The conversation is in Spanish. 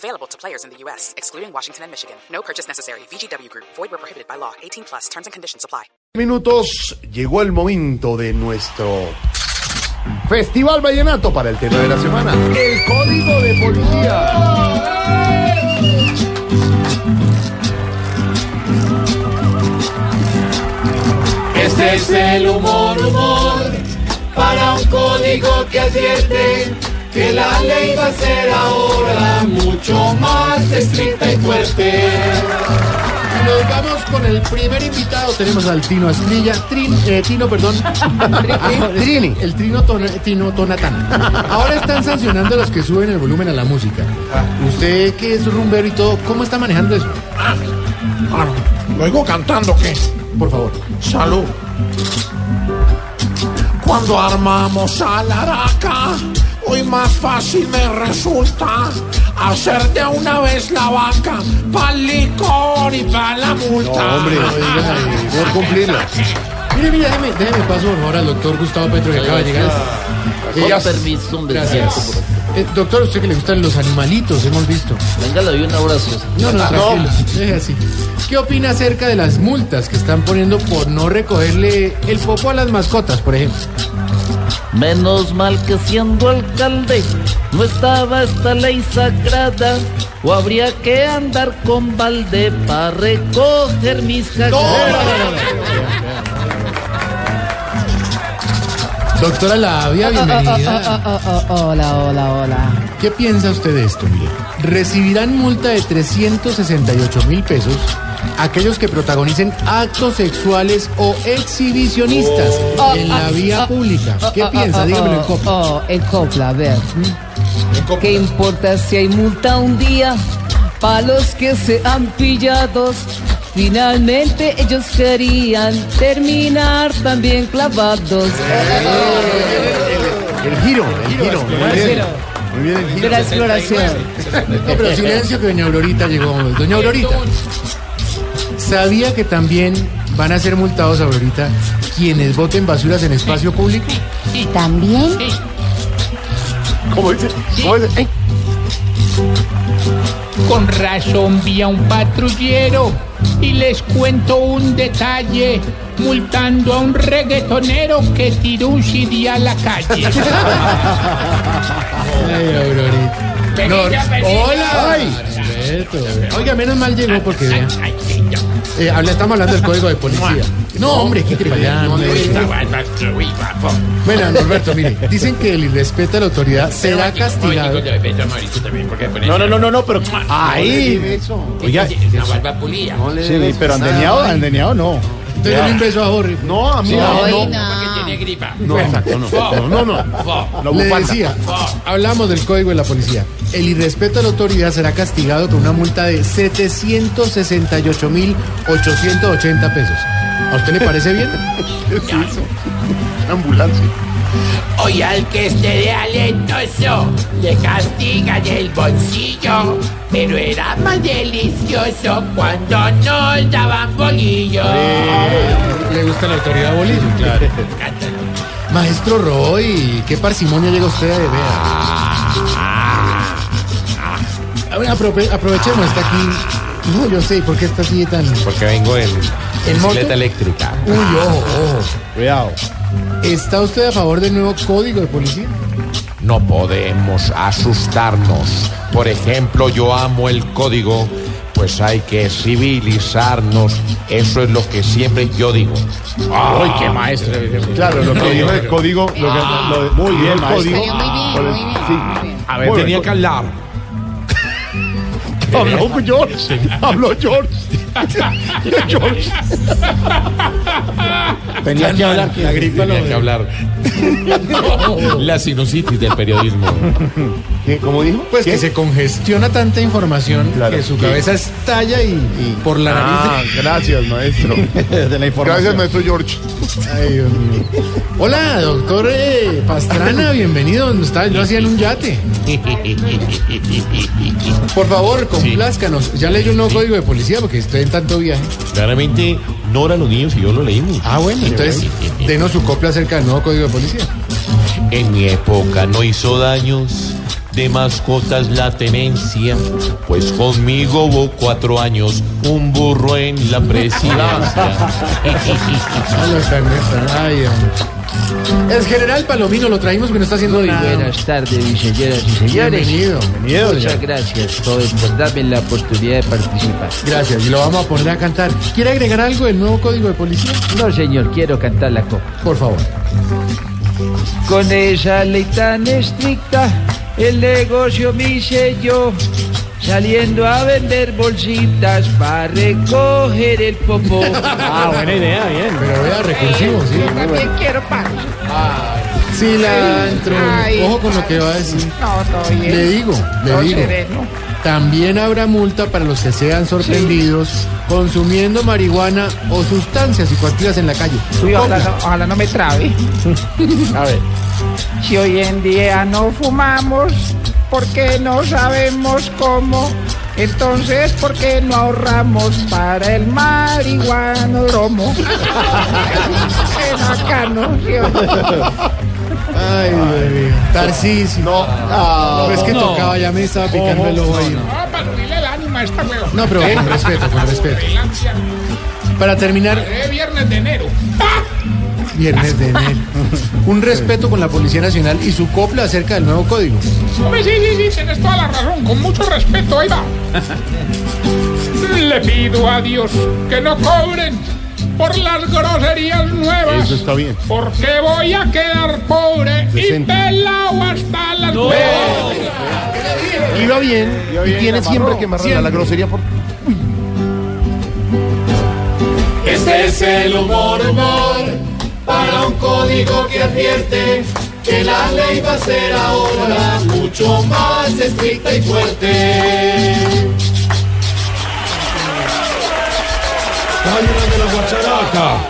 Available to players in the U.S., excluding Washington and Michigan. No purchase necessary. VGW Group. Void where prohibited by law. 18 plus. Terms and conditions apply. minutos llegó el momento de nuestro Festival Vallenato para el tema de la semana. El Código de Policía. Este es el humor, humor, para un código que advierte que la ley va a ser ahora mucho más estricta y fuerte. Nos vamos con el primer invitado. Tenemos al Tino Astrilla. Trin, eh, Tino, perdón. Ah, Trini. El Trino Tona- Tino Tonatán. Ahora están sancionando a los que suben el volumen a la música. Usted que es rumbero y todo, ¿cómo está manejando eso? Luego cantando que Por favor. salud. Cuando armamos a la araca, hoy más fácil me resulta hacer de una vez la vaca pa'l licor y pa' la multa. No, hombre, no por cumplirla. Mire, mire, déjeme, déjeme paso por favor al doctor Gustavo Petro que acaba de llegar. Con Eh, permiso, hombre. Gracias. Eh, doctor, usted que le gustan los animalitos, hemos visto. Venga, le doy un abrazo. No, no, tranquilo. Deje así. ¿Qué opina acerca de las multas que están poniendo por no recogerle el popo a las mascotas, por ejemplo? Menos mal que siendo alcalde no estaba esta ley sagrada. O habría que andar con balde para recoger mis cagadas. Doctora Lavia, bienvenida. Oh, oh, oh, hola, hola, hola. ¿Qué piensa usted de esto? Mire, recibirán multa de 368 mil pesos aquellos que protagonicen actos sexuales o exhibicionistas Oh, en la ah, vía ah, pública. ¿Qué oh, piensa? oh, Dígamelo en oh, copia. Oh, en copla, a ver. ¿m? ¿Qué importa si hay multa un día? Para los que se han pillados. Finalmente ellos querían terminar también clavados. El giro, el giro. Muy bien. Muy bien el De giro. la exploración. No, pero silencio que doña Aurorita llegó. Doña Aurorita, ¿sabía que también van a ser multados, Aurorita, quienes boten basuras en espacio público? ¿También? ¿Cómo dice? ¿Cómo dice? Con razón vi a un patrullero y les cuento un detalle, multando a un reggaetonero que tiró un CD a la calle. Ay, Aurorita. Venga. Hola. Ay, Oiga, menos mal llegó porque vea. Eh, habla- estamos hablando del código de policía. No, hombre, qué para allá. no Bueno, Alberto, mire, dicen que el irrespeto a la autoridad será castigado. No, no, no, no, no, pero. Ahí. Oiga, sí, pero andeneado, andeneado no. Entonces un beso a Jorge. No, a mí no. No, no. no, exacto, no. No, no, no. Le decía, hablamos del código de la policía. El irrespeto a la autoridad será castigado con una multa de 768.880 pesos. ¿A usted le parece bien? ¿Qué es eso? Ambulancia. Hoy al que esté de alentoso le castigan el bolsillo, pero era más delicioso cuando nos daban bolillo. ¿Le gusta la autoridad Bolillo? Claro. Maestro Roy, qué parsimonia llega usted. A ver, aprove- aprovechemos, está aquí. No, yo sé, ¿por qué está así tan...? Porque vengo en ¿En bicicleta eléctrica. Uy, ojo, ojo. Cuidado. ¿Está usted a favor del nuevo código de policía? No podemos asustarnos. Por ejemplo, yo amo el código, pues hay que civilizarnos. Eso es lo que siempre yo digo. Ay, qué maestro. Claro, lo que dijo el código. Lo que, lo de- muy bien, el código. Muy bien, muy sí. A ver, Muy tenía bien. que hablar. Habló George. Habló George. George. Tenía que hablar. La gripa Tenía que hablar. La sinusitis del periodismo. ¿Qué? ¿Cómo dijo? Pues ¿Qué? que se congestiona tanta información Claro. que su cabeza estalla y, y por la Ah, nariz. gracias, maestro. De la información. Gracias, maestro George. Ay, Dios mío. Hola, doctor eh, Pastrana, bienvenido. ¿Dónde está? Yo hacía en un yate. Por favor, complázcanos. Ya leyó el nuevo código de policía porque estoy en tanto viaje. Claramente, no eran los niños y yo lo leímos. Ah, bueno, entonces denos su copia acerca del nuevo código de policía. En mi época no hizo daños de mascotas la tenencia, pues conmigo hubo cuatro años un burro en la presidencia. El general Palomino lo traímos porque no está haciendo nada. buenas tardes, señoras y señores. Bienvenido. Bienvenido. Muchas ya. gracias por, por darme la oportunidad de participar. Gracias, y lo vamos a poner a cantar. ¿Quiere agregar algo del nuevo código de policía? No, señor, quiero cantar la copa. Por favor. Con esa ley tan estricta, el negocio me hice yo. Saliendo a vender bolsitas para recoger el popó. Ah, buena idea, bien. Pero vea, recursivo, sí. bueno. También quiero paros. Cilantro. Ay. Ojo con lo que va a decir. No, todo bien. Le digo, le digo. sereno. También habrá multa para los que sean sorprendidos consumiendo marihuana o sustancias psicoactivas en la calle. Uy, ojalá, no, ojalá no me trabe. A ver. Si hoy en día no fumamos, porque no sabemos cómo, entonces ¿por qué no ahorramos para el marihuanoromo? Qué bacano, ¿sí? Ay, Dios mío. Tarcisio. No, pero es que tocaba, ya me estaba picando el ojo ahí. No, para unirle el ánimo a esta huevo. No, pero con respeto, con respeto. Para terminar, eh, viernes de enero. viernes de enero. Un respeto con la Policía Nacional y su copla acerca del nuevo código. Hombre, sí, sí, sí, tienes toda la razón. Con mucho respeto, ahí va. Le pido a Dios que no cobren por las groserías nuevas. Eso está bien. Porque voy a quedar pobre y pelado hasta las huevas. Iba bien. y tiene siempre que amarrar la grosería por. Este es el humor, humor, para un código que advierte que la ley va a ser ahora mucho más estricta y fuerte. ¡Cállate de la guacharaca!